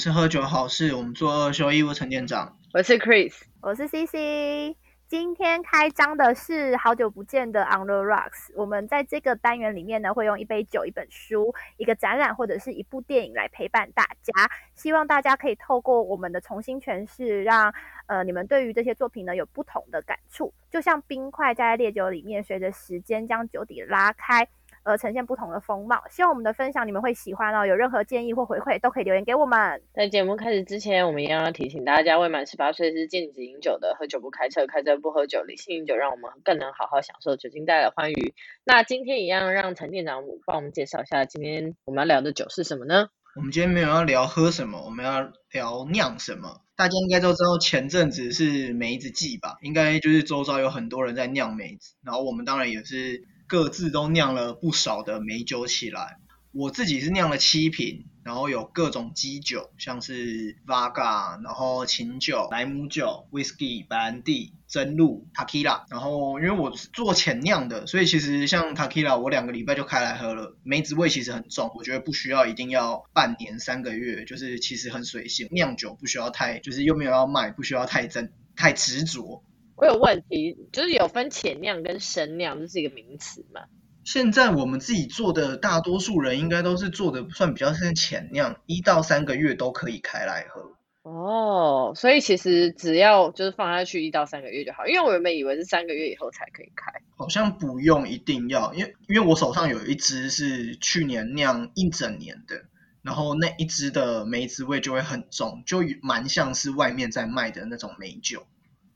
我是喝酒好事，我们做二休一，我陈店长。我是 Chris，我是 CC。今天开张的是好久不见的 On the Rocks。我们在这个单元里面呢，会用一杯酒、一本书、一个展览或者是一部电影来陪伴大家。希望大家可以透过我们的重新诠释，让呃你们对于这些作品呢有不同的感触。就像冰块加在烈酒里面，随着时间将酒底拉开。而呈现不同的风貌，希望我们的分享你们会喜欢哦。有任何建议或回馈都可以留言给我们。在节目开始之前，我们一样要提醒大家，未满十八岁是禁止饮酒的，喝酒不开车，开车不喝酒，理性饮酒，让我们更能好好享受酒精带来的欢愉。那今天一样，让陈店长帮我们介绍一下，今天我们要聊的酒是什么呢？我们今天没有要聊喝什么，我们要聊酿什么。大家应该都知道，前阵子是梅子季吧？应该就是周遭有很多人在酿梅子，然后我们当然也是。各自都酿了不少的美酒起来，我自己是酿了七瓶，然后有各种基酒，像是 Vaga，然后琴酒、莱姆酒、Whisky、白兰地、真露、takila，然后因为我做浅酿的，所以其实像 takila，我两个礼拜就开来喝了，梅子味其实很重，我觉得不需要一定要半年三个月，就是其实很随性，酿酒不需要太，就是又没有要卖，不需要太真太执着。我有问题，就是有分浅酿跟深酿，这是一个名词嘛？现在我们自己做的，大多数人应该都是做的算比较像浅酿，一到三个月都可以开来喝。哦，所以其实只要就是放下去一到三个月就好，因为我原本以为是三个月以后才可以开。好像不用一定要，因为因为我手上有一支是去年酿一整年的，然后那一支的梅子味就会很重，就蛮像是外面在卖的那种梅酒。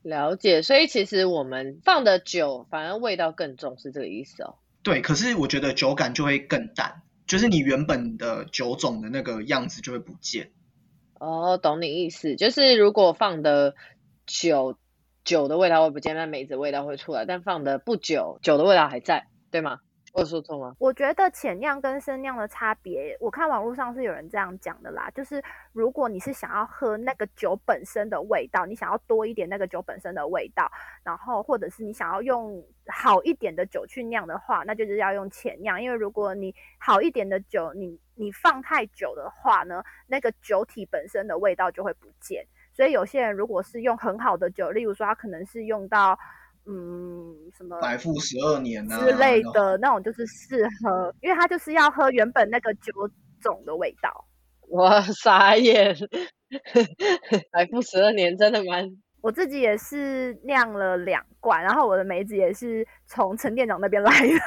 了解，所以其实我们放的酒反而味道更重，是这个意思哦。对，可是我觉得酒感就会更淡，就是你原本的酒种的那个样子就会不见。哦，懂你意思，就是如果放的酒酒的味道会不见，那梅子味道会出来，但放的不久，酒的味道还在，对吗？我说错吗？我觉得浅酿跟深酿的差别，我看网络上是有人这样讲的啦。就是如果你是想要喝那个酒本身的味道，你想要多一点那个酒本身的味道，然后或者是你想要用好一点的酒去酿的话，那就是要用浅酿。因为如果你好一点的酒，你你放太久的话呢，那个酒体本身的味道就会不见。所以有些人如果是用很好的酒，例如说他可能是用到。嗯，什么百富十二年啊之类的那种，就是适合，因为它就是要喝原本那个酒种的味道。我，傻眼！百富十二年真的蛮……我自己也是酿了两罐，然后我的梅子也是从陈店长那边来的。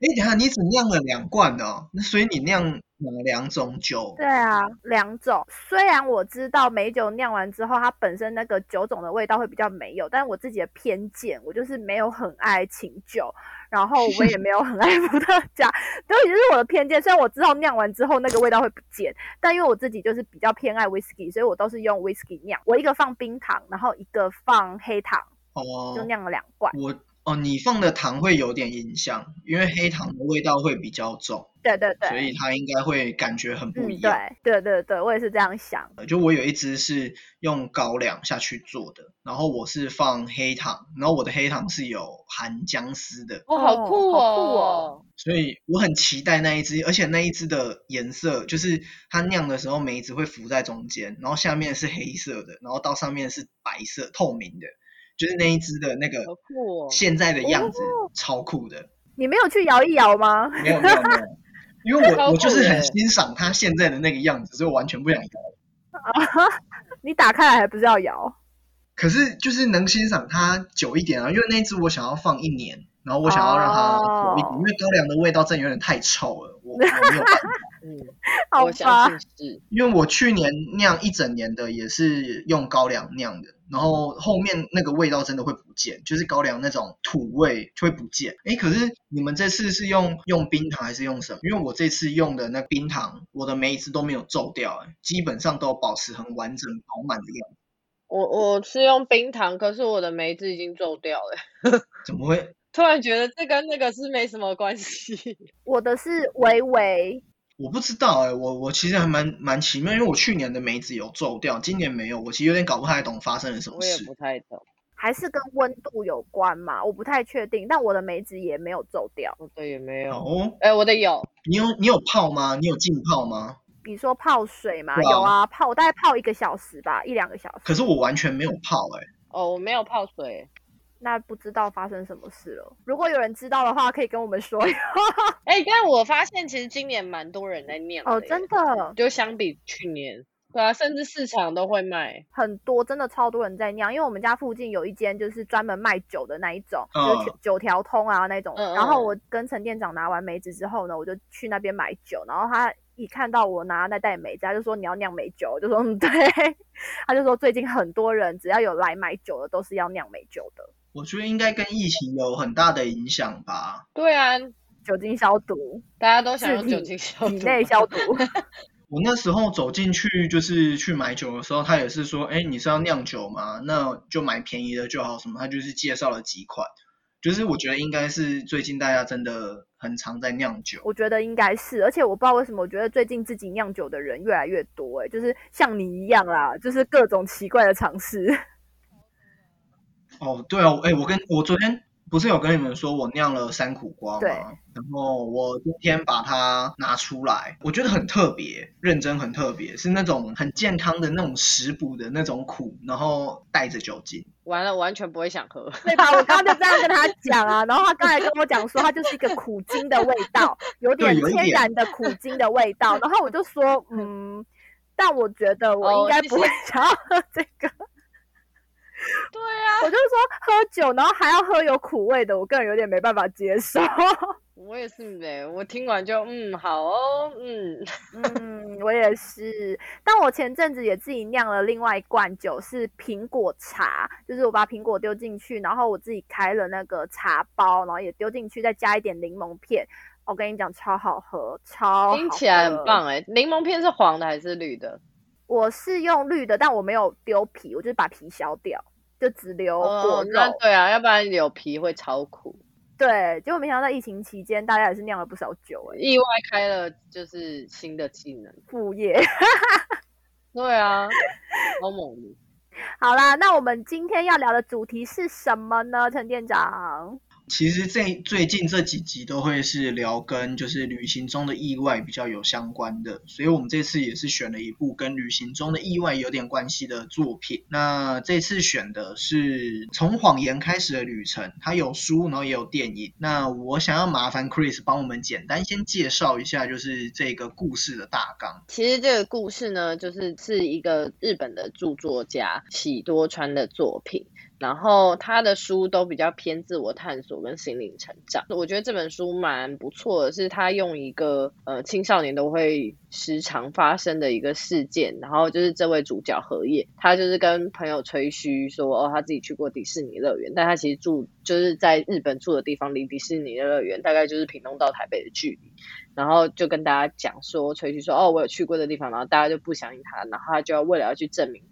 哎，等下你只酿了两罐哦，那所以你酿。哪两种酒？对啊，两种。虽然我知道美酒酿完之后，它本身那个酒种的味道会比较没有，但是我自己的偏见，我就是没有很爱琴酒，然后我也没有很爱伏特加，都已经是我的偏见。虽然我知道酿完之后那个味道会不见，但因为我自己就是比较偏爱 whisky，所以我都是用 whisky 酿。我一个放冰糖，然后一个放黑糖，哦，就酿了两罐。我哦，你放的糖会有点影响，因为黑糖的味道会比较重。对对对，所以它应该会感觉很不一样。对对对对，我也是这样想。就我有一只是用高粱下去做的，然后我是放黑糖，然后我的黑糖是有含姜丝的。哦，好酷哦！所以我很期待那一只，而且那一只的颜色就是它酿的时候梅子会浮在中间，然后下面是黑色的，然后到上面是白色透明的，就是那一只的那个现在的样子超酷的。你没有去摇一摇吗？没有没有没有。因为我我就是很欣赏它现在的那个样子，所以我完全不想摇。啊，你打开来还不是要摇？可是就是能欣赏它久一点啊，因为那只我想要放一年，然后我想要让它久一点，因为高粱的味道真的有点太臭了，我我没有办法。嗯，我相信是。因为我去年酿一整年的也是用高粱酿的。然后后面那个味道真的会不见，就是高粱那种土味就会不见。哎，可是你们这次是用用冰糖还是用什么？因为我这次用的那冰糖，我的每一次都没有皱掉，哎，基本上都保持很完整饱满的样子。我我是用冰糖，可是我的梅子已经皱掉了。怎么会？突然觉得这跟那个是没什么关系。我的是微微。我不知道哎，我我其实还蛮蛮奇妙，因为我去年的梅子有皱掉，今年没有，我其实有点搞不太懂发生了什么事。我也不太懂，还是跟温度有关嘛？我不太确定，但我的梅子也没有皱掉。我的也没有。哦，哎，我的有。你有你有泡吗？你有浸泡吗？你说泡水嘛？有啊，泡我大概泡一个小时吧，一两个小时。可是我完全没有泡哎、哦，我没有泡水。那不知道发生什么事了。如果有人知道的话，可以跟我们说。哎、但我发现其实今年蛮多人在酿哦，真的就相比去年，对啊，甚至市场都会卖。很多，真的超多人在酿。因为我们家附近有一间就是专门卖酒的那一种，嗯就是九九条通啊那种。嗯嗯然后我跟陈店长拿完梅子之后呢，我就去那边买酒，然后他。一看到我拿那袋梅子，他就说你要酿梅酒，我就说嗯对，他就说最近很多人只要有来买酒的都是要酿梅酒的，我觉得应该跟疫情有很大的影响吧。对啊，酒精消毒，大家都想用酒精消毒体内消毒。我那时候走进去就是去买酒的时候，他也是说，哎，你是要酿酒吗？那就买便宜的就好。什么？他就是介绍了几款，就是我觉得应该是最近大家真的很常在酿酒。我觉得应该是，而且我不知道为什么，我觉得最近自己酿酒的人越来越多、欸，就是像你一样啦，就是各种奇怪的尝试。哦，对哦，哎，我跟我昨天不是有跟你们说我酿了三苦瓜对吗？然后我今天把它拿出来，我觉得很特别，认真很特别，是那种很健康的那种食补的那种苦，然后带着酒精。完了，完全不会想喝。对吧？我刚刚就这样跟他讲啊，然后他刚才跟我讲说，它就是一个苦精的味道，有点天然的苦精的味道。然后我就说，嗯，但我觉得我哦应该不会想要喝这个。对啊，我就说喝酒，然后还要喝有苦味的，我个人有点没办法接受。我也是呗。我听完就嗯好哦，嗯，嗯，我也是。但我前阵子也自己酿了另外一罐酒，是苹果茶，就是我把苹果丢进去，然后我自己开了那个茶包，然后也丢进去，再加一点柠檬片。我跟你讲，超好喝，超好听起来很。棒哎。柠檬片是黄的还是绿的？我是用绿的，但我没有丢皮，我就是把皮削掉，就只留果哦肉。，那对啊，要不然有皮会超苦。对，结果没想到在疫情期间，大家也是酿了不少酒、哎，意外开了就是新的技能。副业。对啊，好猛的。好啦，那我们今天要聊的主题是什么呢？陈店长？其实这最近这几集都会是聊跟就是旅行中的意外比较有相关的，所以我们这次也是选了一部跟旅行中的意外有点关系的作品。那这次选的是从谎言开始的旅程，它有书，然后也有电影。那我想要麻烦 Chris 帮我们简单先介绍一下，就是这个故事的大纲。其实这个故事呢，就是是一个日本的著作家喜多川的作品。然后他的书都比较偏自我探索跟心灵成长。我觉得这本书蛮不错的，是他用一个呃青少年都会时常发生的一个事件，然后就是这位主角荷叶，他就是跟朋友吹嘘说哦他自己去过迪士尼乐园，但他其实住就是在日本住的地方离迪士尼乐园大概就是屏东到台北的距离。然后就跟大家讲说，吹嘘说哦，我有去过的地方，然后大家就不相信他，然后他就要为了要去证明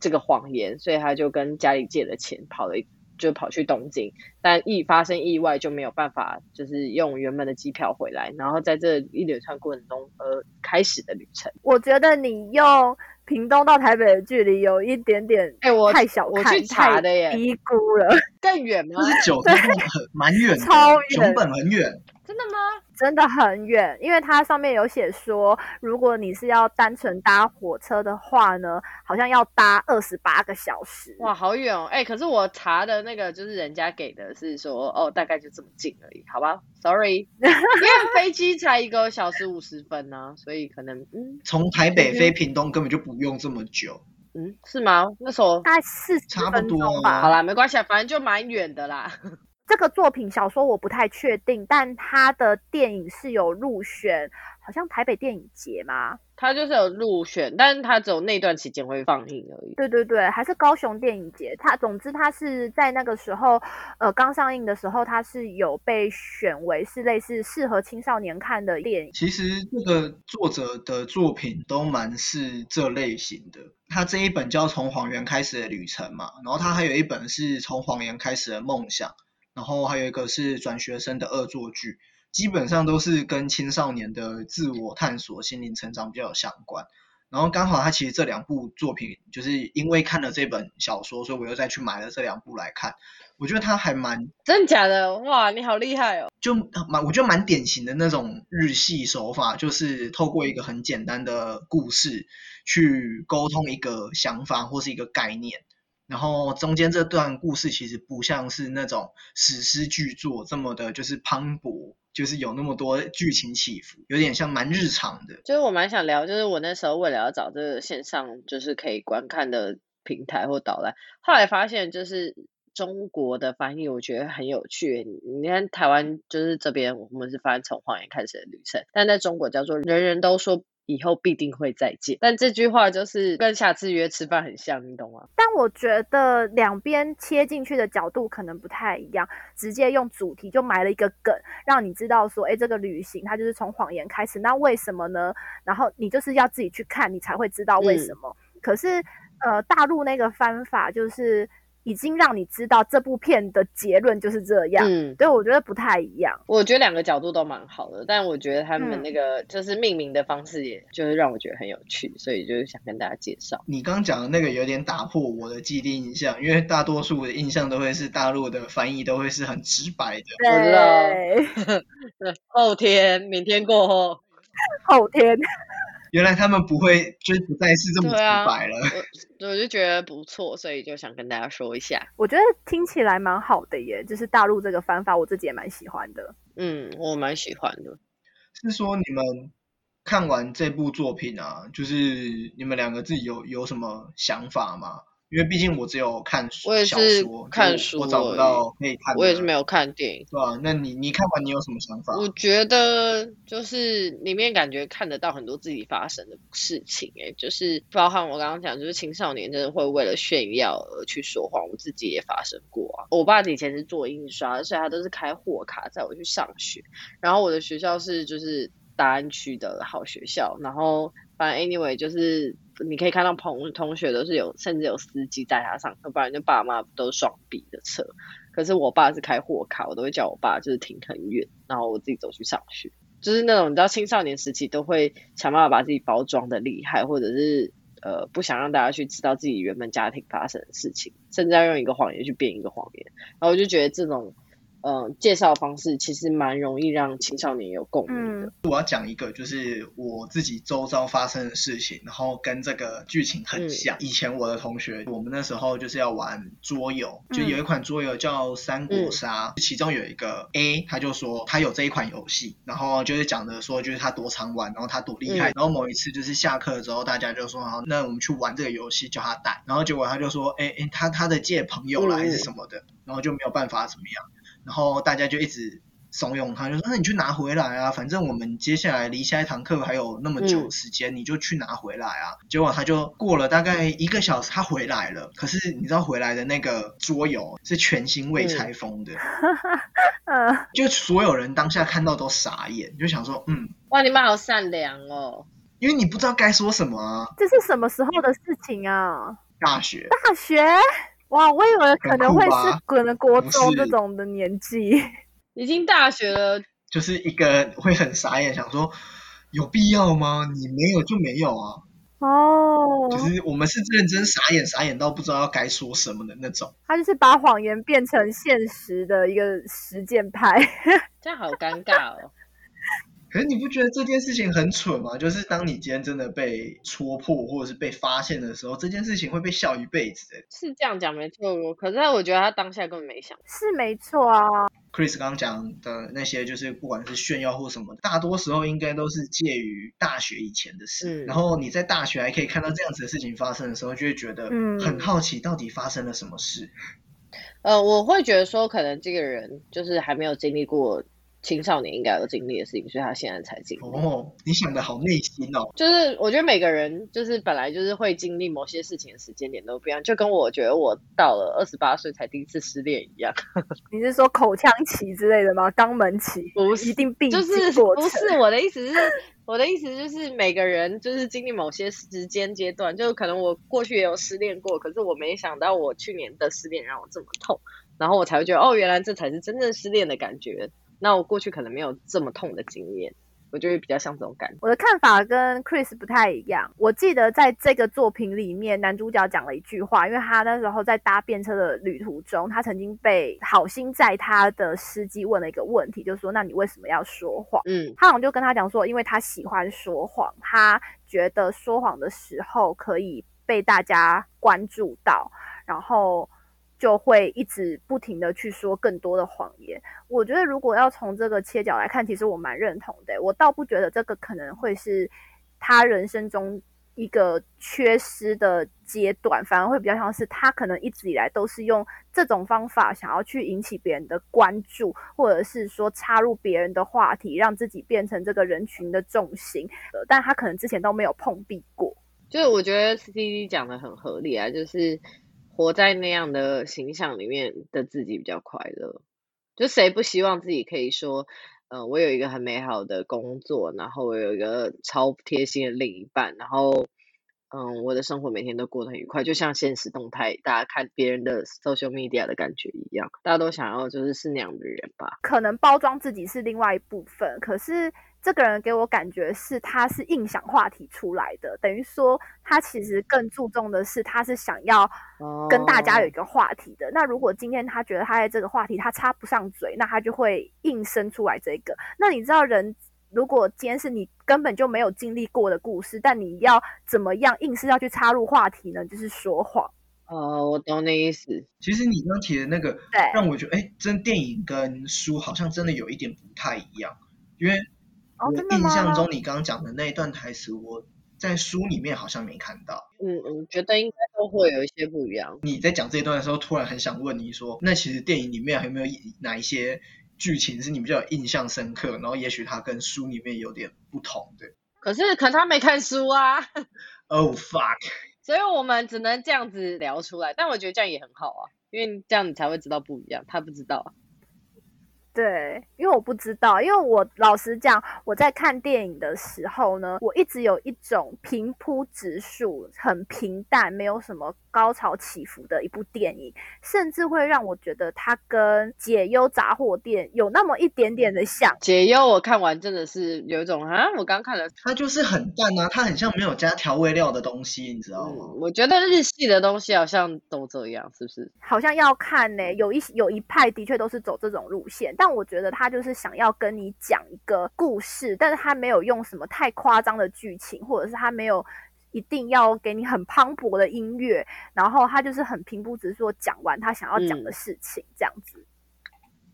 这个谎言，所以他就跟家里借了钱，跑了一就跑去东京，但一发生意外就没有办法，就是用原本的机票回来，然后在这一连串过程中而开始的旅程。我觉得你用屏东到台北的距离有一点点哎、我太小看、我去查的耶低估了，更远吗就？是九州很蛮远，超远熊本很远。真的吗？真的很远。因为它上面有写说，如果你是要单纯搭火车的话呢，好像要搭二十八个小时。哇，好远哦！哎、可是我查的那个就是人家给的是说，哦，大概就这么近而已，好吧？Sorry，因为飞机才一个小时五十分呢、所以可能，嗯从台北飞屏东根本就不用这么久。嗯，是吗？那时候大概四十差不多钟吧。好啦，没关系，啊，反正就蛮远的啦。这个作品小说我不太确定，但他的电影是有入选，好像台北电影节吗？他就是有入选，但是他只有那段期间会放映而已。对对对，还是高雄电影节。他总之他是在那个时候，呃，刚上映的时候，他是有被选为是类似适合青少年看的电影。其实这个作者的作品都蛮是这类型的。他这一本叫《从谎言开始的旅程》嘛，然后他还有一本是从谎言开始的梦想，然后还有一个是转学生的恶作剧，基本上都是跟青少年的自我探索、心灵成长比较有相关。然后刚好他其实这两部作品，就是因为看了这本小说，所以我又再去买了这两部来看。我觉得他还蛮真的假的？哇，你好厉害哦！就蛮我觉得蛮典型的那种日系手法，就是透过一个很简单的故事去沟通一个想法或是一个概念。然后中间这段故事其实不像是那种史诗巨作这么的，就是磅礴，就是有那么多剧情起伏，有点像蛮日常的。就是我蛮想聊，就是我那时候为了要找这个线上就是可以观看的平台或导览，后来发现就是中国的翻译，我觉得很有趣。你看台湾就是这边我们是翻从谎言开始的旅程，但在中国叫做人人都说。以后必定会再见，但这句话就是跟下次约吃饭很像，你懂吗？但我觉得两边切进去的角度可能不太一样，直接用主题就埋了一个梗，让你知道说，哎，这个旅行它就是从谎言开始，那为什么呢？然后你就是要自己去看，你才会知道为什么。可是，呃，大陆那个方法就是。已经让你知道这部片的结论就是这样，嗯，对，我觉得不太一样。我觉得两个角度都蛮好的，但我觉得他们那个就是命名的方式，也就是让我觉得很有趣，所以就是想跟大家介绍。你刚讲的那个有点打破我的既定印象，因为大多数的印象都会是大陆的翻译都会是很直白的，对，后天，明天过后，后天。原来他们不会，就是不再是这么直白了。我我就觉得不错，所以就想跟大家说一下。我觉得听起来蛮好的耶，就是大陆这个方法，我自己也蛮喜欢的。嗯，我蛮喜欢的。是说你们看完这部作品啊，就是你们两个自己有有什么想法吗？因为毕竟我只有看书我也是看书，我找不到可以看。我也是没有看电影，对吧？那你你看完你有什么想法？我觉得就是里面感觉看得到很多自己发生的事情，哎，就是包含我刚刚讲，就是青少年真的会为了炫耀而去说谎，我自己也发生过啊。我爸以前是做印刷，所以他都是开货卡载我去上学，然后我的学校是就是大安区的好学校，然后反正 anyway 就是。你可以看到朋同学都是有，甚至有司机载他上课，不然就爸妈都是双臂的车。可是我爸是开货卡，我都会叫我爸就是停很远，然后我自己走去上学。就是那种你知道青少年时期都会想办法把自己包装的厉害，或者是呃不想让大家去知道自己原本家庭发生的事情，甚至要用一个谎言去编一个谎言。然后我就觉得这种。嗯，介绍方式其实蛮容易让青少年有共鸣的。我要讲一个，就是我自己周遭发生的事情，然后跟这个剧情很像。以前我的同学，我们那时候就是要玩桌游，就有一款桌游叫《三国杀》，其中有一个 A，他就说他有这一款游戏，然后就是讲的说就是他多常玩，然后他多厉害。然后某一次就是下课之后，大家就说好，那我们去玩这个游戏，叫他带。然后结果他就说，哎哎，他他的借朋友来是什么的，然后就没有办法怎么样。然后大家就一直怂恿他，就说：“那你去拿回来啊，反正我们接下来离下一堂课还有那么久时间，你就去拿回来啊。”结果他就过了大概一个小时，他回来了。可是你知道回来的那个桌游是全新未拆封的，就所有人当下看到都傻眼，就想说：“嗯，哇，你们好善良哦。”因为你不知道该说什么啊。这是什么时候的事情啊？大学。大学。哇，我以为可能会是可能国中这种的年纪，已经大学了，就是一个会很傻眼，想说有必要吗？你没有就没有啊。哦，就是我们是认真傻眼，傻眼到不知道要该说什么的那种。他就是把谎言变成现实的一个实践派，这样好尴尬哦。可是你不觉得这件事情很蠢吗？就是当你今天真的被戳破或者是被发现的时候，这件事情会被笑一辈子。是这样讲没错，可是我觉得他当下根本没想。是没错啊。Chris 刚刚讲的那些，就是不管是炫耀或什么，大多时候应该都是介于大学以前的事。然后你在大学还可以看到这样子的事情发生的时候，就会觉得很好奇，到底发生了什么事。呃，我会觉得说，可能这个人就是还没有经历过。青少年应该有经历的事情，所以他现在才经历。哦，你想的好内心哦。就是我觉得每个人就是本来就是会经历某些事情的时间点都不一样，就跟我觉得我到了二十八岁才第一次失恋一样。你是说口腔期之类的吗？肛门期？不是，一定必就是不是我的意思是，我的意思就是每个人就是经历某些时间阶段，就可能我过去也有失恋过，可是我没想到我去年的失恋让我这么痛，然后我才会觉得哦，原来这才是真正失恋的感觉。那我过去可能没有这么痛的经验，我就会比较像这种感觉。我的看法跟 Chris 不太一样。我记得在这个作品里面，男主角讲了一句话，因为他那时候在搭便车的旅途中，他曾经被好心载他的司机问了一个问题，就说：“那你为什么要说谎？”嗯，他好像就跟他讲说，因为他喜欢说谎，他觉得说谎的时候可以被大家关注到，然后就会一直不停的去说更多的谎言。我觉得如果要从这个切角来看，其实我蛮认同的。我倒不觉得这个可能会是他人生中一个缺失的阶段，反而会比较像是他可能一直以来都是用这种方法想要去引起别人的关注，或者是说插入别人的话题，让自己变成这个人群的重心。呃，但他可能之前都没有碰壁过。就是我觉得 C D 讲的很合理啊，就是活在那样的形象里面的自己比较快乐。就谁不希望自己可以说，呃，我有一个很美好的工作，然后我有一个超贴心的另一半，然后，嗯，我的生活每天都过得很愉快，就像现实动态大家看别人的 social media 的感觉一样，大家都想要就是是那样的人吧。可能包装自己是另外一部分，可是这个人给我感觉是他是硬想话题出来的，等于说他其实更注重的是他是想要跟大家有一个话题的。那如果今天他觉得他在这个话题他插不上嘴，那他就会硬生出来这个。那你知道人如果今天是你根本就没有经历过的故事，但你要怎么样硬是要去插入话题呢？就是说谎。哦，我懂你意思。其实你刚提的那个，对，让我觉得，哎，真电影跟书好像真的有一点不太一样，因为。我印象中，你刚刚讲的那一段台词，我在书里面好像没看到。嗯嗯，觉得应该都会有一些不一样。你在讲这一段的时候，突然很想问你说，那其实电影里面还有没有哪一些剧情是你比较有印象深刻？然后也许它跟书里面有点不同的。可是，可他没看书啊。Oh fuck！所以我们只能这样子聊出来。但我觉得这样也很好啊，因为这样你才会知道不一样。他不知道啊。对，因为我不知道，因为我老实讲，我在看电影的时候呢，我一直有一种平铺直述、很平淡、没有什么高潮起伏的一部电影，甚至会让我觉得它跟《解忧杂货店》有那么一点点的像。解忧我看完真的是有一种啊，我刚看了，它就是很淡啊，它很像没有加调味料的东西，你知道吗？我觉得日系的东西好像都这样，是不是？好像要看呢，有一有一派的确都是走这种路线，但。但我觉得他就是想要跟你讲一个故事，但是他没有用什么太夸张的剧情，或者是他没有一定要给你很磅礴的音乐，然后他就是很平铺直述讲完他想要讲的事情，这样子。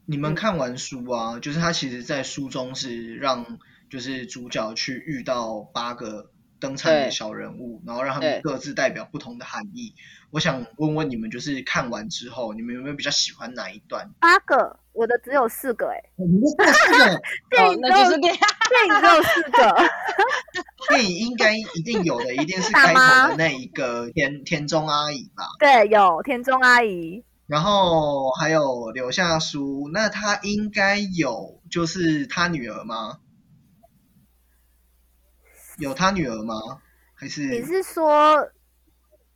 你们看完书啊，就是他其实在书中是让就是主角去遇到八个。登场的小人物，然后让他们各自代表不同的含义。我想问问你们，就是看完之后，你们有没有比较喜欢哪一段？八个，我的只有四个，哎，你的四个，电影就是电 电影只有四个，电影应该一定有的，一定是开头的那一个田田中阿姨吧？对，有田中阿姨，然后还有留下书，那他应该有就是他女儿吗？有他女儿吗？还是你是说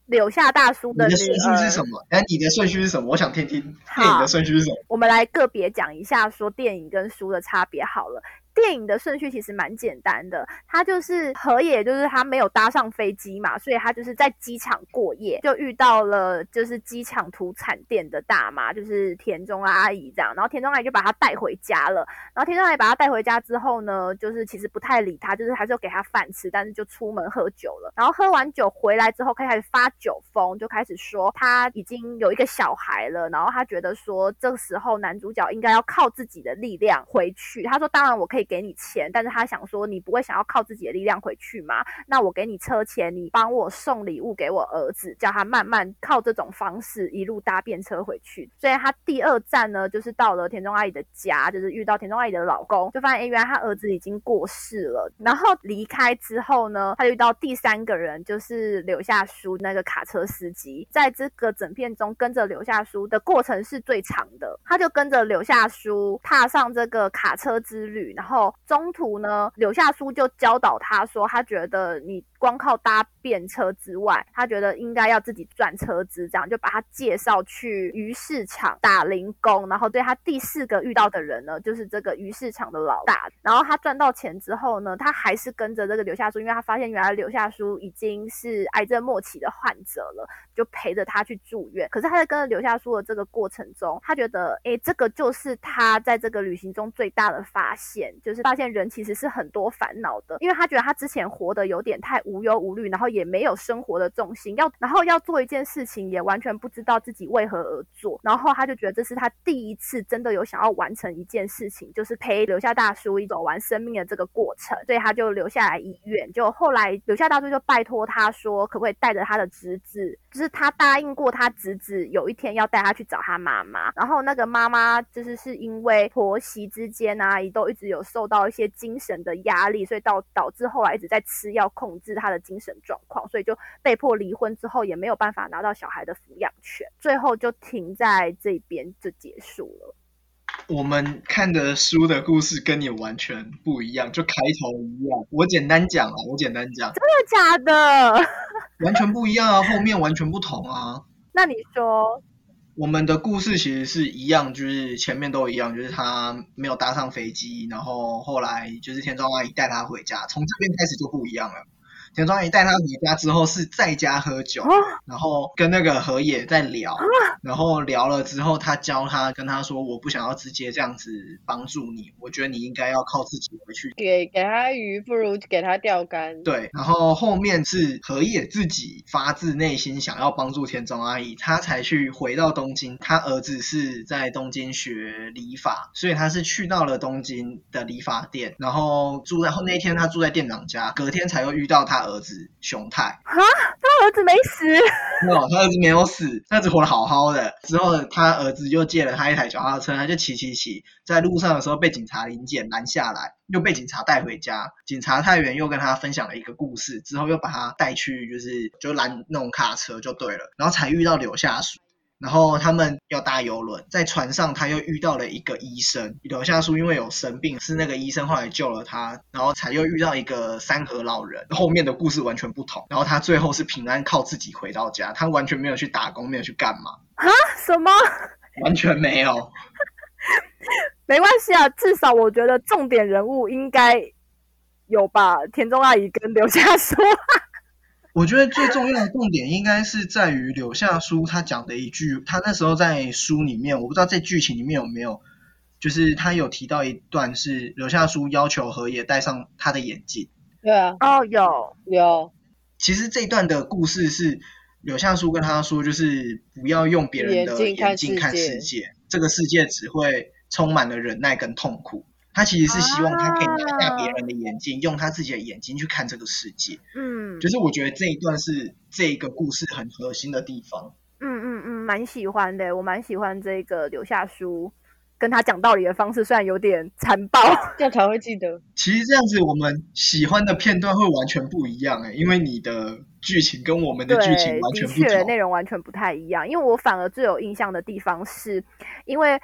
柳下大叔的顺序是什么？哎，你的顺序是什么？我想听听电影的顺序是什么。我们来个别讲一下，说电影跟书的差别好了。电影的顺序其实蛮简单的，他就是河野，就是他没有搭上飞机嘛，所以他就是在机场过夜，就遇到了就是机场土产店的大妈，就是田中阿姨这样，然后田中阿姨就把他带回家了，然后田中阿姨把他带回家之后呢，就是其实不太理他，就是还是要给他饭吃，但是就出门喝酒了，然后喝完酒回来之后开始发酒疯，就开始说他已经有一个小孩了，然后他觉得说这个时候男主角应该要靠自己的力量回去，他说当然我可以。给你钱，但是他想说你不会想要靠自己的力量回去吗？那我给你车钱，你帮我送礼物给我儿子，叫他慢慢靠这种方式一路搭便车回去。所以他第二站呢，就是到了田中阿姨的家，就是遇到田中阿姨的老公，就发现哎，原来他儿子已经过世了。然后离开之后呢，他遇到第三个人，就是留下书那个卡车司机，在这个整片中跟着留下书的过程是最长的，他就跟着留下书踏上这个卡车之旅，然后。后，中途呢，柳下书就教导他说，他觉得你光靠搭便车之外，他觉得应该要自己赚车资，这样就把他介绍去鱼市场打零工，然后对他第四个遇到的人呢，就是这个鱼市场的老大。然后他赚到钱之后呢，他还是跟着这个柳下书，因为他发现原来柳下书已经是癌症末期的患者了，就陪着他去住院。可是他在跟着柳下书的这个过程中，他觉得，哎，这个就是他在这个旅行中最大的发现，就是发现人其实是很多烦恼的，因为他觉得他之前活得有点太无忧无虑，然后也没有生活的重心，要然后要做一件事情，也完全不知道自己为何而做，然后他就觉得这是他第一次真的有想要完成一件事情，就是陪留下大叔一走完生命的这个过程，所以他就留下来医院。就后来留下大叔就拜托他说，可不可以带着他的侄子，就是他答应过他侄子有一天要带他去找他妈妈，然后那个妈妈就是是因为婆媳之间啊，都一直有受到一些精神的压力，所以导导致后来一直在吃药控制他的精神状况，所以就被迫离婚之后也没有办法拿到小孩的抚养权，最后就停在这边就结束了。我们看的书的故事跟你完全不一样，就开头一样。我简单讲啊，我简单讲，真的假的？完全不一样啊，后面完全不同啊。那你说？我们的故事其实是一样，就是前面都一样，就是他没有搭上飞机，然后后来就是田庄阿姨带他回家，从这边开始就不一样了。田庄姨带他回家之后是在家喝酒，然后跟那个河野在聊，然后聊了之后，他教他跟他说：“我不想要直接这样子帮助你，我觉得你应该要靠自己回去。”给给他鱼，不如给他钓竿。对，然后后面是河野自己发自内心想要帮助田中阿姨，他才去回到东京。他儿子是在东京学理发，所以他是去到了东京的理发店，然后住在后那天他住在店长家，隔天才又遇到他。儿子熊太啊，他儿子没死，没有，他儿子没有死，他儿子活得好好的。之后他儿子又借了他一台脚踏车，他就骑骑骑，在路上的时候被警察临检拦下来，又被警察带回家。警察太原又跟他分享了一个故事，之后又把他带去，就是就拦那种卡车就对了，然后才遇到柳下水。然后他们要搭游轮，在船上他又遇到了一个医生，柳下书因为有生病，是那个医生后来救了他，然后才又遇到一个三河老人，后面的故事完全不同。然后他最后是平安靠自己回到家，他完全没有去打工，没有去干嘛啊？什么？完全没有。没关系啊，至少我觉得重点人物应该有吧？田中阿姨跟刘夏书。我觉得最重要的重点应该是在于柳下书他讲的一句，他那时候在书里面，我不知道在剧情里面有没有，就是他有提到一段是柳下书要求河野戴上他的眼镜。对啊，哦，有有。其实这一段的故事是柳下书跟他说，就是不要用别人的眼镜看世界，这个世界只会充满了忍耐跟痛苦。他其实是希望他可以拿下别人的眼睛，用他自己的眼睛去看这个世界。嗯，就是我觉得这一段是这个故事很核心的地方。嗯嗯嗯，蛮喜欢的，我蛮喜欢这个留下书跟他讲道理的方式，虽然有点残暴，这样才会记得。其实这样子，我们喜欢的片段会完全不一样哎，因为你的剧情跟我们的剧情完全不同，内容完全不太一样。因为我反而最有印象的地方是，因为。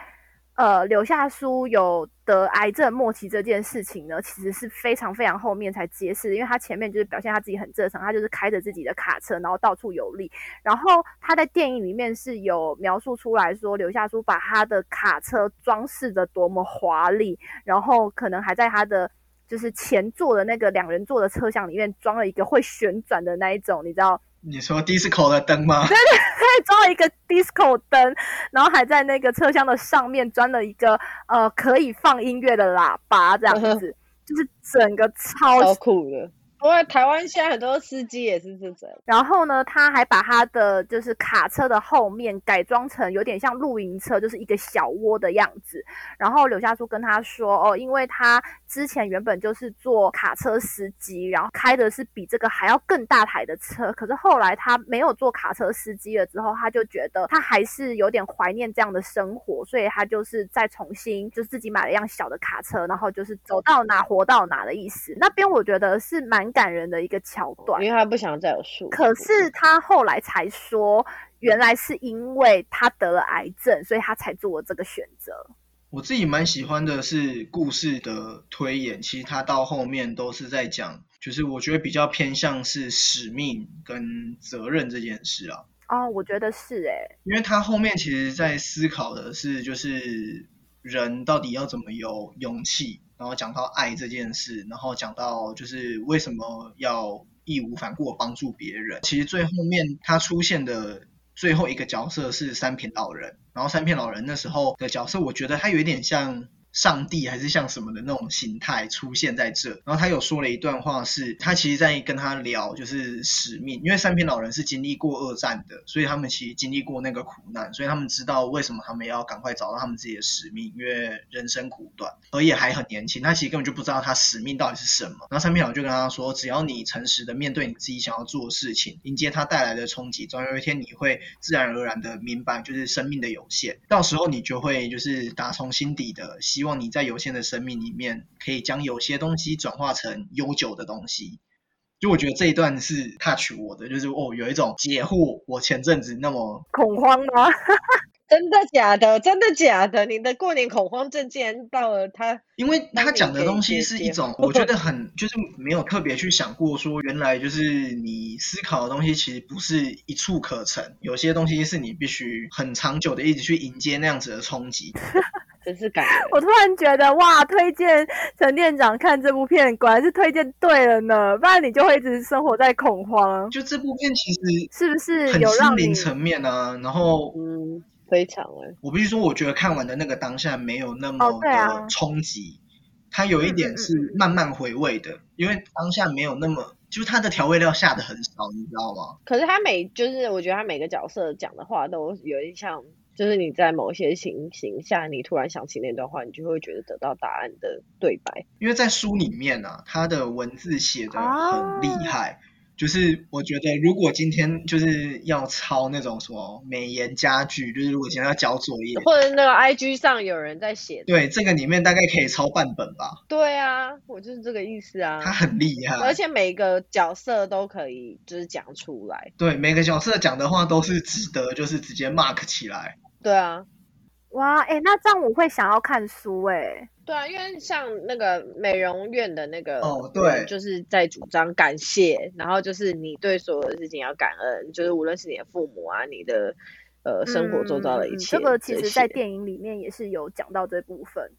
呃，柳下书有得癌症末期这件事情呢，其实是非常非常后面才揭示，因为他前面就是表现他自己很正常，他就是开着自己的卡车，然后到处游历。然后他在电影里面是有描述出来说，柳下书把他的卡车装饰的多么华丽，然后可能还在他的就是前座的那个两人座的车厢里面装了一个会旋转的那一种，你知道。你说 disco 的灯吗？对对，对，装了一个 disco 灯，然后还在那个车厢的上面装了一个呃可以放音乐的喇叭，这样子，就是整个超酷的。不过台湾现在很多司机也是这种。然后呢，他还把他的就是卡车的后面改装成有点像露营车，就是一个小窝的样子。然后柳下书跟他说：“哦，因为他之前原本就是做卡车司机，然后开的是比这个还要更大台的车。可是后来他没有做卡车司机了之后，他就觉得他还是有点怀念这样的生活，所以他就是再重新就是自己买了一辆小的卡车，然后就是走到哪活到哪的意思。那边我觉得是蛮。感人的一个桥段，因为他不想再有树。可是他后来才说，原来是因为他得了癌症，所以他才做了这个选择。我自己蛮喜欢的是故事的推演，其实他到后面都是在讲，就是我觉得比较偏向是使命跟责任这件事啊。哦，我觉得是诶，因为他后面其实在思考的是，就是人到底要怎么有勇气，然后讲到爱这件事，然后讲到就是为什么要义无反顾帮助别人。其实最后面他出现的最后一个角色是三品老人，然后三品老人那时候的角色，我觉得他有一点像。上帝还是像什么的那种形态出现在这，然后他有说了一段话，是他其实在跟他聊就是使命，因为三品老人是经历过二战的，所以他们其实经历过那个苦难，所以他们知道为什么他们要赶快找到他们自己的使命，因为人生苦短，而也还很年轻，他其实根本就不知道他使命到底是什么。然后三品老人就跟他说，只要你诚实的面对你自己想要做的事情，迎接他带来的冲击，总有一天你会自然而然的明白，就是生命的有限，到时候你就会就是打从心底的希望你在有限的生命里面，可以将有些东西转化成悠久的东西。就我觉得这一段是 touch 我的，就是哦，有一种解惑我前阵子那么恐慌吗？真的假的？真的假的？你的过年恐慌症竟然到了他，因为他讲的东西是一种，我觉得很 就是没有特别去想过，说原来就是你思考的东西其实不是一触可成，有些东西是你必须很长久的一直去迎接那样子的冲击。真是感 我突然觉得哇，推荐陈店长看这部片，果然是推荐对了呢，不然你就会一直生活在恐慌。就这部片其实是不是很有让你心灵层面呢？然后嗯，非常哎，我必须说，我觉得看完的那个当下没有那么哦对啊的冲击，它有一点是慢慢回味的，因为当下没有那么，就是它的调味料下的很少，你知道吗？可是他每就是我觉得他每个角色讲的话都有点像，就是你在某些情形下，你突然想起那段话，你就会觉得得到答案的对白。因为在书里面啊，它的文字写的很厉害。就是我觉得，如果今天就是要抄那种什么美颜家具，就是如果今天要交作业，或者那个 IG 上有人在写，对这个里面大概可以抄半本吧。对啊，我就是这个意思啊。他很厉害，而且每个角色都可以就是讲出来。对每个角色讲的话都是值得，就是直接 mark 起来。对啊，哇，哎、那这样我会想要看书哎、对啊，因为像那个美容院的那个哦对就是在主张感谢，然后就是你对所有的事情要感恩，就是无论是你的父母啊，你的呃生活周遭的一切、嗯这个其实在些电影里面也是有讲到这部分。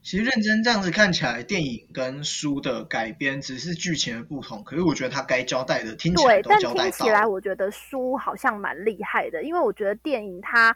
其实认真这样子看起来，电影跟书的改编只是剧情的不同，可是我觉得他该交代的听起来对，但都交代听起来。我觉得书好像蛮厉害的，因为我觉得电影它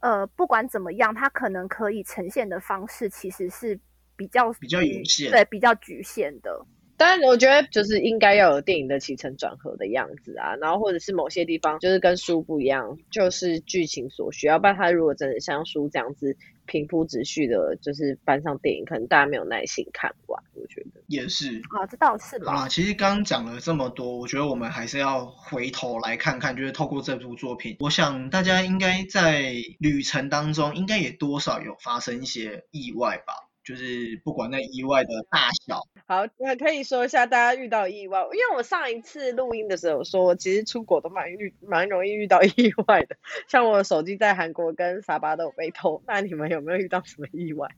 呃不管怎么样，它可能可以呈现的方式其实是比较比较有限对，比较局限的。但，我觉得就是应该要有电影的起承转合的样子啊，然后或者是某些地方就是跟书不一样，就是剧情所需要。不然它如果真的像书这样子平铺直叙的，就是搬上电影，可能大家没有耐心看完。我觉得，也是。啊，这倒是吧。啊，其实刚刚讲了这么多，我觉得我们还是要回头来看看，就是透过这部作品，我想大家应该在旅程当中，应该也多少有发生一些意外吧。就是不管那意外的大小，好，那可以说一下大家遇到意外，因为我上一次录音的时候说，我其实出国都蛮遇蛮容易遇到意外的，像我手机在韩国跟沙巴都有被偷，那你们有没有遇到什么意外？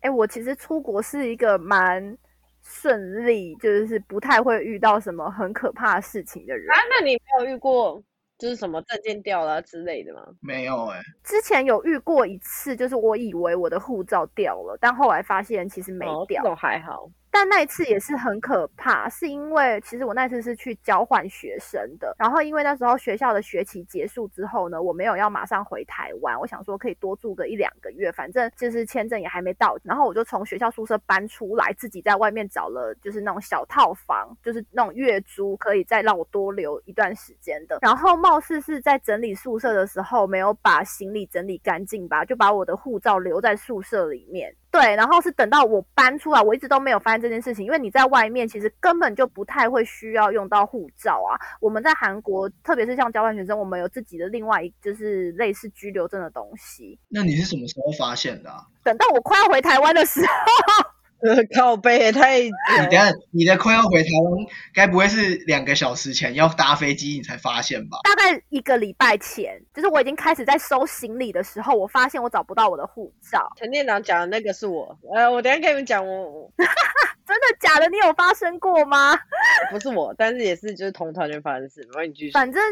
哎、我其实出国是一个蛮顺利，就是不太会遇到什么很可怕的事情的人。啊，那你没有遇过就是什么证件掉了、啊、之类的吗？没有哎、之前有遇过一次，就是我以为我的护照掉了，但后来发现其实没哦，掉。这种还好。但那一次也是很可怕，是因为其实我那次是去交换学生的，然后因为那时候学校的学期结束之后呢，我没有要马上回台湾，我想说可以多住个一两个月，反正就是签证也还没到，然后我就从学校宿舍搬出来，自己在外面找了就是那种小套房，就是那种月租，可以再让我多留一段时间的。然后貌似是在整理宿舍的时候没有把行李整理干净吧，就把我的护照留在宿舍里面。对，然后是等到我搬出来，我一直都没有发现这件事情，因为你在外面其实根本就不太会需要用到护照啊。我们在韩国，特别是像交换学生，我们有自己的另外一就是类似居留证的东西。那你是什么时候发现的啊？等到我快要回台湾的时候，靠背也太你 等下你的快要回台湾，该不会是两个小时前要搭飞机你才发现吧？大概一个礼拜前，就是我已经开始在收行李的时候，我发现我找不到我的护照。陈店长讲的那个是我，呃，我等下跟你们讲，我 真的假的？你有发生过吗？不是我，但是也是就是同团员发生的事。没关系，你继续。反正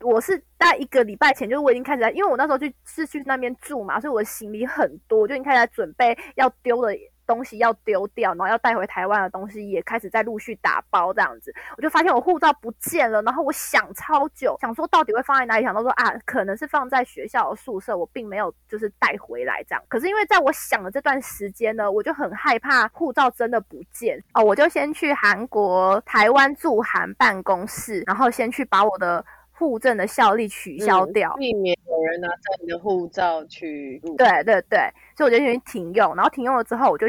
我是在一个礼拜前，就是我已经开始在，因为我那时候去是去那边住嘛，所以我的行李很多，我就已经开始在准备要丢的东西要丢掉，然后要带回台湾的东西也开始在陆续打包这样子。我就发现我护照不见了，然后我想超久，想说到底会放在哪里，想到说啊，可能是放在学校的宿舍，我并没有就是带回来这样。可是因为在我想的这段时间呢，我就很害怕护照真的不见哦，我就先去韩国台湾驻韩办公室，然后先去把我的。户证的效力取消掉，避免有人拿着你的护照去入。对对对，所以我就先停用，然后停用了之后，我就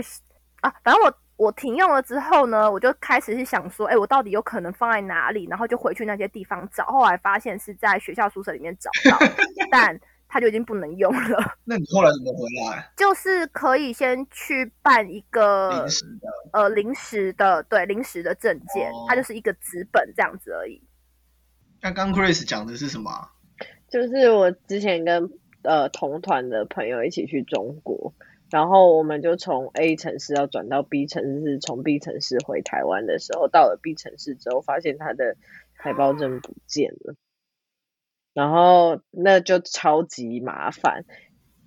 啊，反正我我停用了之后呢，我就开始是想说，哎，我到底有可能放在哪里？然后就回去那些地方找，后来发现是在学校宿舍里面找到，但他就已经不能用了。那你后来怎么回来？就是可以先去办一个临时的，呃，临时的，对，临时的证件，它就是一个纸本这样子而已。刚刚 Chris 讲的是什么？就是我之前跟呃同团的朋友一起去中国，然后我们就从 A 城市要转到 B 城市，从 B 城市回台湾的时候，到了 B 城市之后，发现他的台胞证不见了，然后那就超级麻烦，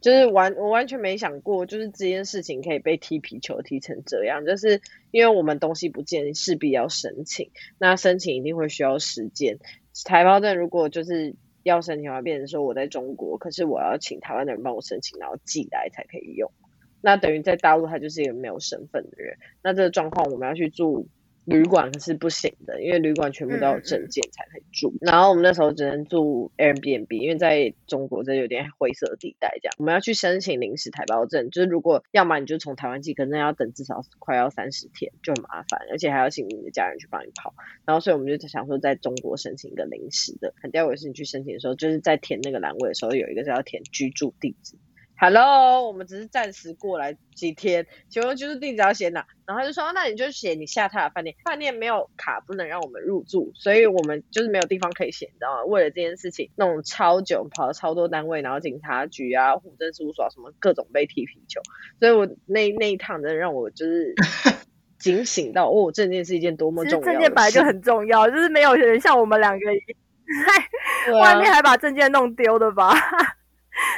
就是完我完全没想过，就是这件事情可以被踢皮球踢成这样，就是因为我们东西不见，势必要申请，那申请一定会需要时间。台胞证如果就是要申请的话，变成说我在中国，可是我要请台湾的人帮我申请，然后寄来才可以用。那等于在大陆他就是一个没有身份的人。那这个状况我们要去住。旅馆可是不行的，因为旅馆全部都有证件才可以住。然后我们那时候只能住 Airbnb，因为在中国这有点灰色地带这样。我们要去申请临时台胞证，就是如果要么你就从台湾寄，可能要等至少快要三十天，就很麻烦，而且还要请你的家人去帮你跑。然后所以我们就想说，在中国申请一个临时的。很吊诡是，你去申请的时候，就是在填那个栏位的时候，有一个是要填居住地址。Hello，我们只是暂时过来几天，请问就是地址要写哪？然后他就说，那你就写你下榻的饭店，饭店没有卡，不能让我们入住，所以我们就是没有地方可以写，你知道吗？为了这件事情弄超久，跑了超多单位，然后警察局啊、户政事务所什么各种被踢皮球，所以我那那一趟真的让我就是警醒到，哦，证件是一件多么重要的事。证件本来就很重要，就是没有人像我们两个在外面还把证件弄丢的吧。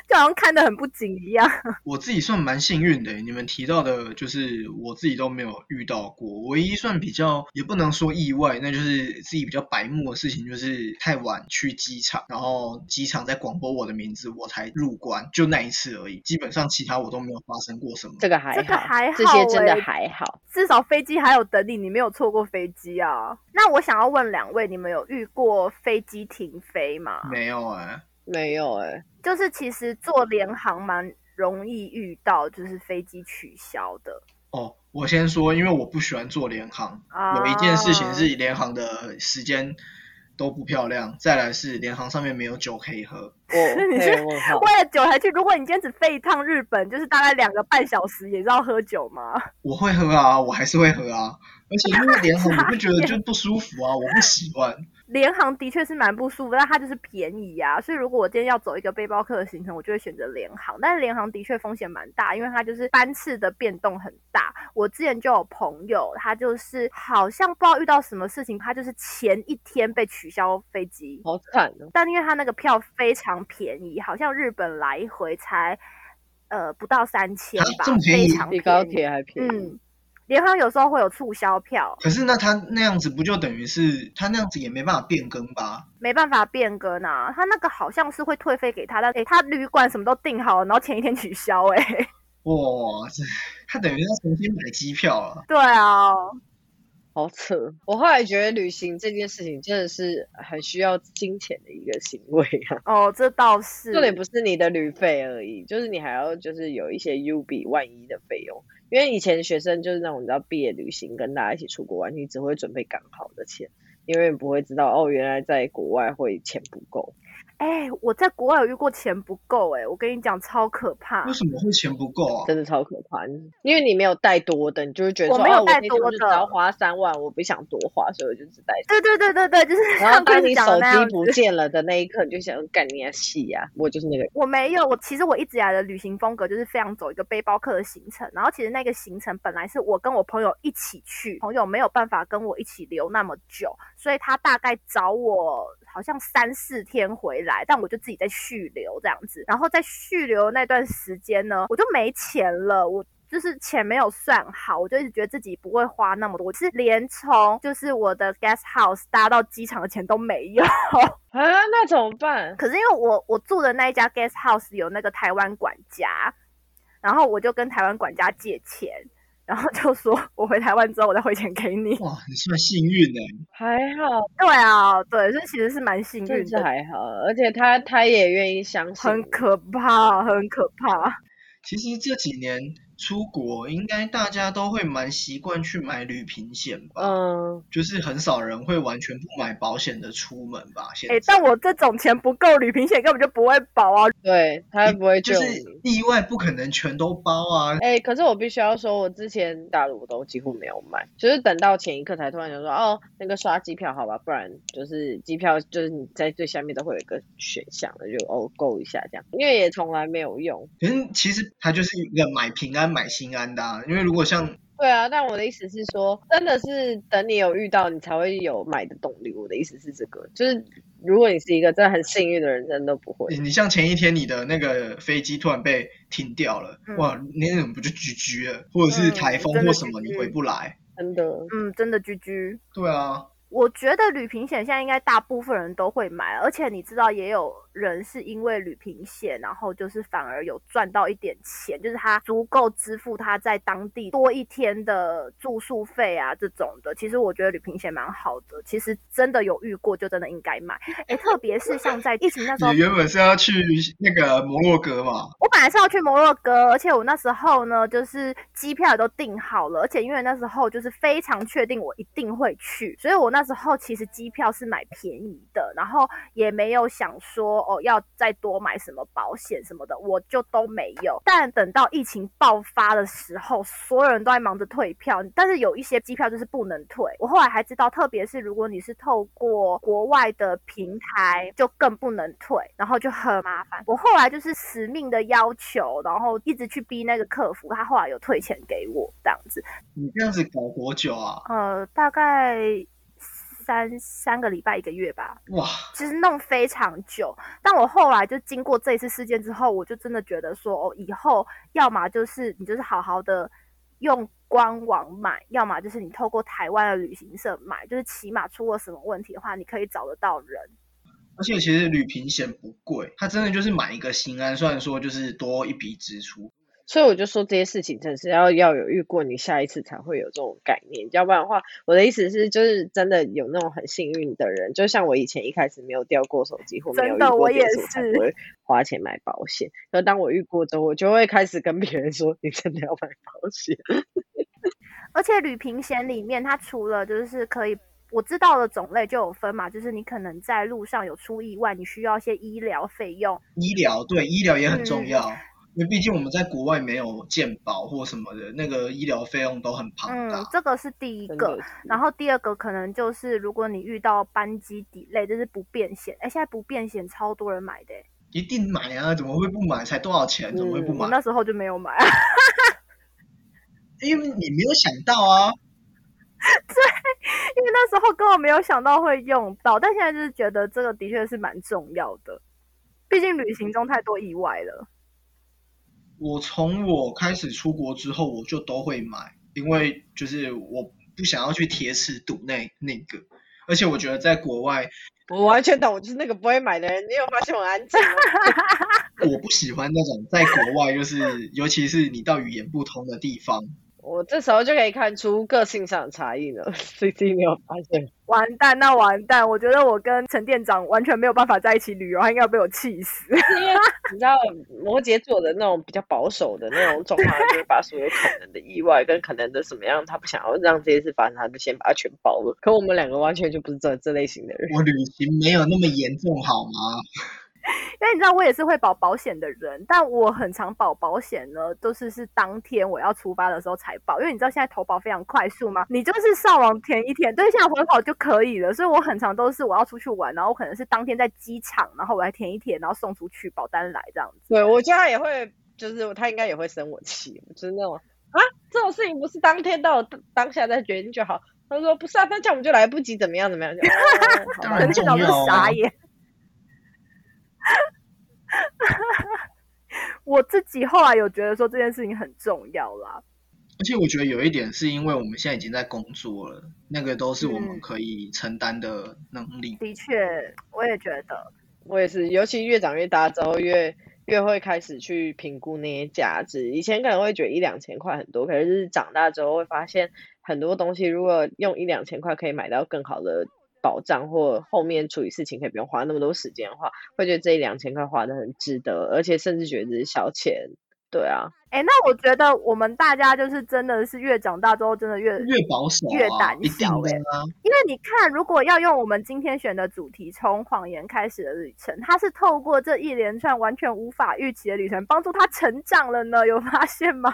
就好像看得很不紧一样。我自己算蛮幸运的，你们提到的，就是我自己都没有遇到过。唯一算比较，也不能说意外，那就是自己比较白目的事情，就是太晚去机场，然后机场在广播我的名字，我才入关，就那一次而已。基本上其他我都没有发生过什么。这个还好，这个还好，这些真的还好。至少飞机还有等你，你没有错过飞机啊。那我想要问两位，你们有遇过飞机停飞吗？没有哎。没有哎，就是其实坐联航蛮容易遇到，就是飞机取消的。哦，我先说，因为我不喜欢坐联航，啊有一件事情是联航的时间都不漂亮，再来是联航上面没有酒可以喝。你是为了酒才去？如果你今天只飞一趟日本，就是大概两个半小时，也是要喝酒吗？我会喝啊，我还是会喝啊，而且因为联航，我会觉得就不舒服啊，我不喜欢。联航的确是蛮不舒服，但它就是便宜呀。所以如果我今天要走一个背包客的行程，我就会选择联航。但是联航的确风险蛮大，因为它就是班次的变动很大。我之前就有朋友，他就是好像不知道遇到什么事情，他就是前一天被取消飞机，好惨哦。但因为他那个票非常便宜，好像日本来回才呃不到三千吧，非常比高铁还便宜。联航有时候会有促销票，可是那他那样子不就等于是他那样子也没办法变更吧？没办法变更啊，他那个好像是会退费给他，但诶他旅馆什么都订好了，然后前一天取消，哎，哇，这他等于要重新买机票了。对啊，好扯。我后来觉得旅行这件事情真的是很需要金钱的一个行为啊。哦，这倒是，重点不是你的旅费而已，就是你还要就是有一些 U 比万一的费用。因为以前学生就是那种你知道毕业旅行跟大家一起出国玩，你只会准备刚好的钱，因为不会知道哦原来在国外会钱不够。哎、我在国外有遇过钱不够哎、我跟你讲超可怕为。什么会钱不够啊？真的超可怕，因为你没有带多的，你就会觉得我我没有带多的就只要花三万，我不想多花，所以我就只带对对对对对，就是然后当你手机。不见了的那一刻，你就想干你啊戏呀、我就是那个人。我没有，我其实我一直以来的旅行风格就是非常走一个背包客的行程，然后其实那个行程本来是我跟我朋友一起去，朋友没有办法跟我一起留那么久，所以他大概找我好像三四天回来，但我就自己在续留这样子，然后在续留那段时间呢，我就没钱了，我。就是钱没有算好，我就一直觉得自己不会花那么多，我是连从就是我的 guest house 搭到机场的钱都没有。啊，那怎么办？可是因为我我住的那一家 guest house 有那个台湾管家，然后我就跟台湾管家借钱，然后就说我回台湾之后我再汇钱给你。哇，你算幸运哎、还好，对啊，对，这其实是蛮幸运的，还好，而且他他也愿意相信，很可怕，很可怕。其实这几年出国，应该大家都会蛮习惯去买旅平险吧，嗯，就是很少人会完全不买保险的出门吧。现哎、在但我这种钱不够，旅平险根本就不会保啊。对他不会救就是你。意外不可能全都包啊。哎、可是我必须要说，我之前大陆都几乎没有买，就是等到前一刻才突然想说，哦，那个刷机票好吧，不然就是机票就是你在最下面都会有一个选项的，就哦购一下这样，因为也从来没有用。可是其实它就是一个买平安买心安的、啊，因为如果像对啊，但我的意思是说，真的是等你有遇到，你才会有买的动力。我的意思是这个，就是如果你是一个真的很幸运的人，真的都不会。你你像前一天你的那个飞机突然被停掉了，嗯哇，那种不就 GG 了，或者是嗯台风或什么你回不来。真的，嗯，真的居居。对啊，我觉得旅平险现在应该大部分人都会买，而且你知道也有人是因为旅平险，然后就是反而有赚到一点钱，就是他足够支付他在当地多一天的住宿费啊这种的。其实我觉得旅平险蛮好的，其实真的有遇过就真的应该买。诶，特别是像在疫情那时候你，原本是要去那个摩洛哥嘛？我本来是要去摩洛哥，而且我那时候呢，就是机票也都订好了，而且因为那时候就是非常确定我一定会去，所以我那时候其实机票是买便宜的，然后也没有想说哦要再多买什么保险什么的，我就都没有。但等到疫情爆发的时候，所有人都在忙着退票，但是有一些机票就是不能退。我后来还知道，特别是如果你是透过国外的平台，就更不能退，然后就很麻烦。我后来就是死命的要求，然后一直去逼那个客服，他后来有退钱给我这样子。你这样子搞多久啊？呃，大概三三个礼拜一个月吧。哇，其实弄非常久，但我后来就经过这一次事件之后，我就真的觉得说，哦，以后要么就是你就是好好的用官网买，要么就是你透过台湾的旅行社买，就是起码出了什么问题的话，你可以找得到人。而且其实旅平险不贵，它真的就是买一个心安，虽然说就是多一笔支出。所以我就说这些事情真的是要要有遇过，你下一次才会有这种概念，要不然的话，我的意思是，就是真的有那种很幸运的人，就像我以前一开始没有掉过手机或没有遇真的我也过才会花钱买保险。可当我遇过之后，我就会开始跟别人说，你真的要买保险。而且旅平险里面，它除了就是可以我知道的种类就有分嘛，就是你可能在路上有出意外，你需要一些医疗费用，医疗对医疗也很重嗯要，因为毕竟我们在国外没有健保或什么的，那个医疗费用都很庞嗯大。，这个是第一个。然后第二个可能就是，如果你遇到班机 delay，就是不变险，哎，现在不变险超多人买的诶，一定买啊，怎么会不买？才多少钱？怎么会不嗯买？我那时候就没有买。因为你没有想到啊。对因为那时候根本没有想到会用到，但现在就是觉得这个的确是蛮重要的，毕竟旅行中太多意外了。我从我开始出国之后，我就都会买，因为就是我不想要去铁齿赌那那个，而且我觉得在国外，我完全懂，我就是那个不会买的人。你有发现我很安静吗？我不喜欢那种在国外就是，尤其是你到语言不通的地方，我这时候就可以看出个性上的差异了。C C 没有发现？完蛋，那完蛋！我觉得我跟陈店长完全没有办法在一起旅游，他应该要被我气死。因为你知道摩羯座的那种比较保守的那种状况，就是把所有可能的意外跟可能的什么样，他不想要让这些事发生，他就先把它全包了。可我们两个完全就不是这这类型的人。我旅行没有那么严重，好吗？因为你知道我也是会保保险的人，但我很常保保险呢，都是是当天我要出发的时候才保。因为你知道现在投保非常快速嘛？你就是上网填一填，对，现在回保就可以了。所以我很常都是我要出去玩，然后可能是当天在机场，然后我来填一填，然后送出去保单来这样子。对，我觉得他也会，就是他应该也会生我气，就是那种啊，这种事情不是当天到当下再决定就好。他说不是啊，那这样我们就来不及，怎么样怎么样？当然重要啊。傻眼。我自己后来有觉得说这件事情很重要啦，而且我觉得有一点是因为我们现在已经在工作了，那个都是我们可以承担的能力。的确，我也觉得，我也是，尤其越长越大之后，越越会开始去评估那些价值。以前可能会觉得一两千块很多，可是长大之后会发现很多东西，如果用一两千块可以买到更好的。保障或后面处理事情可以不用花那么多时间的话，会觉得这一两千块花的很值得，而且甚至觉得是小钱。对啊，哎，那我觉得我们大家就是真的是越长大之后，真的越越保守、越胆小哎。因为你看，如果要用我们今天选的主题，从谎言开始的旅程，它是透过这一连串完全无法预期的旅程，帮助他成长了呢？有发现吗？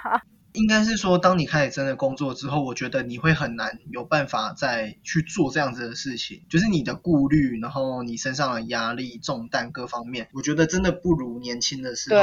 应该是说，当你开始真的工作之后，我觉得你会很难有办法再去做这样子的事情。就是你的顾虑，然后你身上的压力重担各方面，我觉得真的不如年轻的时候。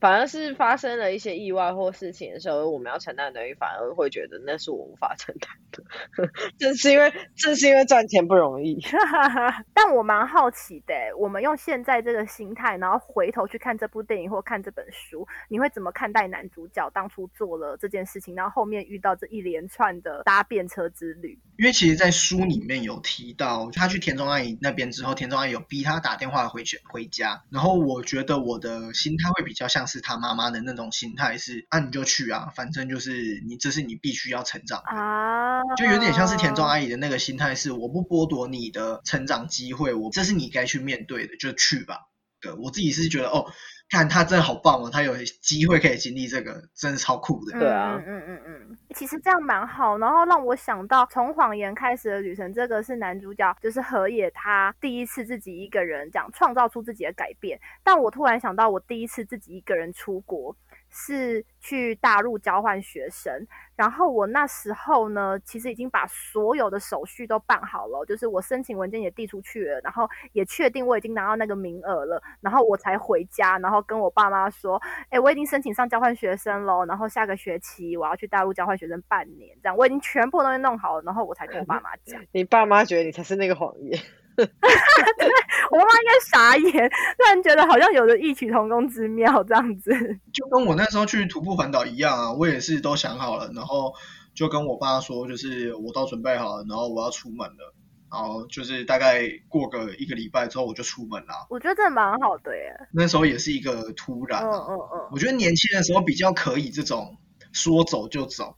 反而是发生了一些意外或事情的时候，我们要承担的，反而会觉得那是我无法承担的。正是因为正是因为赚钱不容易。但我蛮好奇的，我们用现在这个心态，然后回头去看这部电影或看这本书，你会怎么看待男主角当初做了这件事情，然后后面遇到这一连串的搭便车之旅？因为其实，在书里面有提到，他去田中阿姨那边之后，田中阿姨有逼他打电话回去回家。然后我觉得我的心态会比较像是他妈妈的那种心态，是啊你就去啊，反正就是你这是你必须要成长啊，就有点像是田中阿姨的那个心态，是我不剥夺你的成长机会，我这是你该去面对的，就去吧。对我自己是觉得哦。看他真的好棒哦，他有机会可以经历这个，真的超酷的。对啊，嗯嗯嗯，其实这样蛮好，然后让我想到从谎言开始的旅程，这个是男主角就是河野他第一次自己一个人这样创造出自己的改变。但我突然想到，我第一次自己一个人出国。是去大陆交换学生，然后我那时候呢，其实已经把所有的手续都办好了，就是我申请文件也递出去了，然后也确定我已经拿到那个名额了，然后我才回家，然后跟我爸妈说，哎，我已经申请上交换学生喽，然后下个学期我要去大陆交换学生半年，这样我已经全部东西弄好了，然后我才跟我爸妈讲。你爸妈觉得你才是那个谎言。我妈妈应该傻眼，突然觉得好像有着异曲同工之妙这样子。就跟我那时候去徒步环岛一样啊，我也是都想好了，然后就跟我爸说，就是我都准备好了，然后我要出门了，然后就是大概过个一个礼拜之后我就出门了。我觉得这蛮好的耶。那时候也是一个突然，嗯嗯嗯。我觉得年轻的时候比较可以这种说走就走。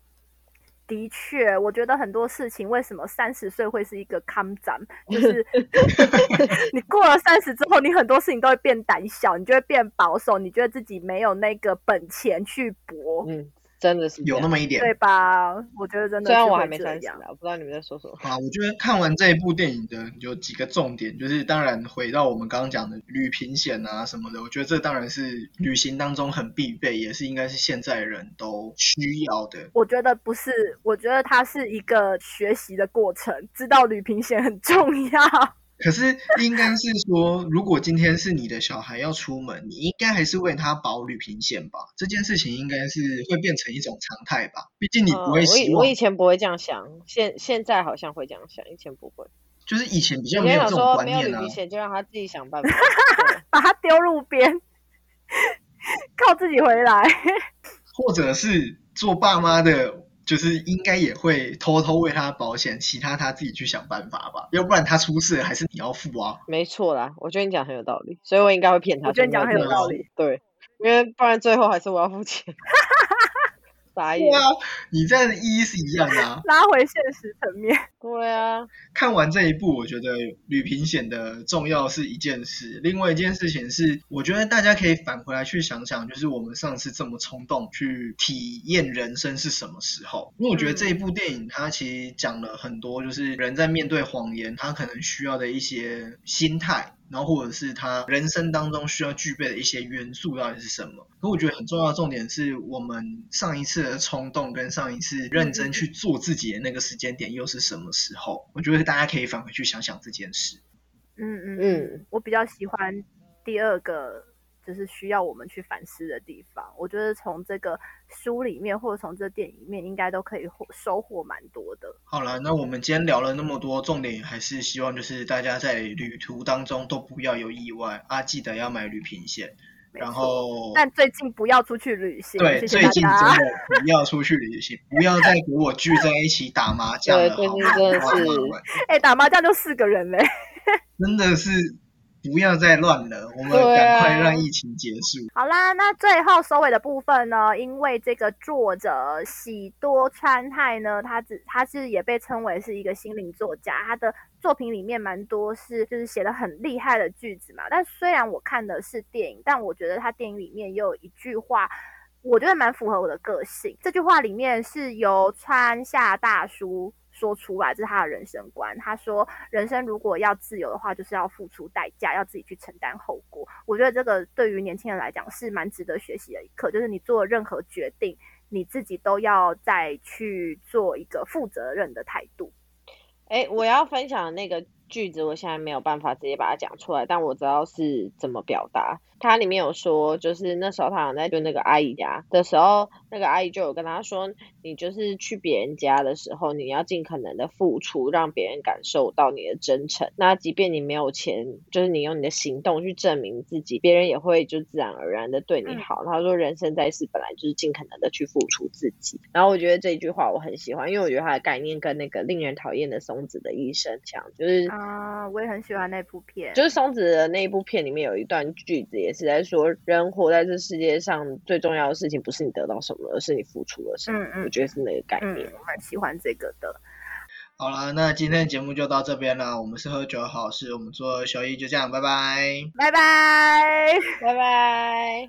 的确，我觉得很多事情为什么三十岁会是一个康展，就 是 你过了三十之后，你很多事情都会变胆小，你就会变保守，你觉得自己没有那个本钱去搏。嗯。真的是有那么一点，对吧？我觉得真的。虽然我还没三十啊，我不知道你们在说什么。啊，我觉得看完这一部电影的有几个重点，就是当然回到我们刚刚讲的旅平险啊什么的，我觉得这当然是旅行当中很必备，也是应该是现在人都需要的。我觉得不是，我觉得它是一个学习的过程，知道旅平险很重要。可是应该是说，如果今天是你的小孩要出门，你应该还是为他保旅行险吧？这件事情应该是会变成一种常态吧？毕竟你不会希望。我以前不会这样想，现现在好像会这样想，以前不会。就是以前比较没有这种观念啊。没有旅行险，就让他自己想办法，把他丢路边，靠自己回来。或者是做爸妈的。就是应该也会偷偷为他保险，其他他自己去想办法吧，要不然他出事还是你要付啊。没错啦，我觉得你讲很有道理，所以我应该会骗他。我觉得你讲很有道理，对，因为不然最后还是我要付钱。傻眼。对啊，你这样的意义是一样的啊。拉回现实层面。对啊，看完这一部，我觉得旅平险的重要是一件事，另外一件事情是，我觉得大家可以返回来去想想，就是我们上次这么冲动去体验人生是什么时候？因为我觉得这一部电影它其实讲了很多，就是人在面对谎言，他可能需要的一些心态。然后或者是他人生当中需要具备的一些元素到底是什么？可我觉得很重要的重点是我们上一次的冲动跟上一次认真去做自己的那个时间点又是什么时候？我觉得大家可以返回去想想这件事。嗯嗯嗯，我比较喜欢第二个。就是需要我们去反思的地方。我觉得从这个书里面，或者从这电影里面，应该都可以获收获蛮多的。好了，那我们今天聊了那么多，重点还是希望就是大家在旅途当中都不要有意外啊，记得要买旅行险。然后，但最近不要出去旅行。对，最近真的 不要出去旅行，不要再给我聚在一起打麻将了。最近真的是，哎，打麻将就四个人嘞，真的是。不要再乱了，我们赶快让疫情结束。好啦，那最后收尾的部分呢？因为这个作者喜多川太呢，他只他是也被称为是一个心灵作家，他的作品里面蛮多是就是写的很厉害的句子嘛。但虽然我看的是电影，但我觉得他电影里面也有一句话，我觉得蛮符合我的个性。这句话里面是由川下大叔。说出来，这是他的人生观。他说，人生如果要自由的话，就是要付出代价，要自己去承担后果。我觉得这个对于年轻人来讲是蛮值得学习的一课，就是你做任何决定，你自己都要再去做一个负责任的态度。哎，我要分享那个句子，我现在没有办法直接把它讲出来，但我知道是怎么表达。它里面有说，就是那时候他好像在就那个阿姨家的时候，那个阿姨就有跟他说，你就是去别人家的时候，你要尽可能的付出，让别人感受到你的真诚。那即便你没有钱，就是你用你的行动去证明自己，别人也会就自然而然的对你好。他说，人生在世本来就是尽可能的去付出自己。然后我觉得这句话我很喜欢，因为我觉得它的概念跟那个令人讨厌的松子的一生像，就是啊，我也很喜欢那部片，就是松子的那一部片里面有一段句子也。是在说，人活在这世界上最重要的事情，不是你得到什么，而是你付出了什么。嗯嗯，我觉得是那个概念，我蛮喜欢这个的。好了，那今天的节目就到这边了。我们是喝酒好事，我们做小一就这样，拜拜，拜拜，拜拜。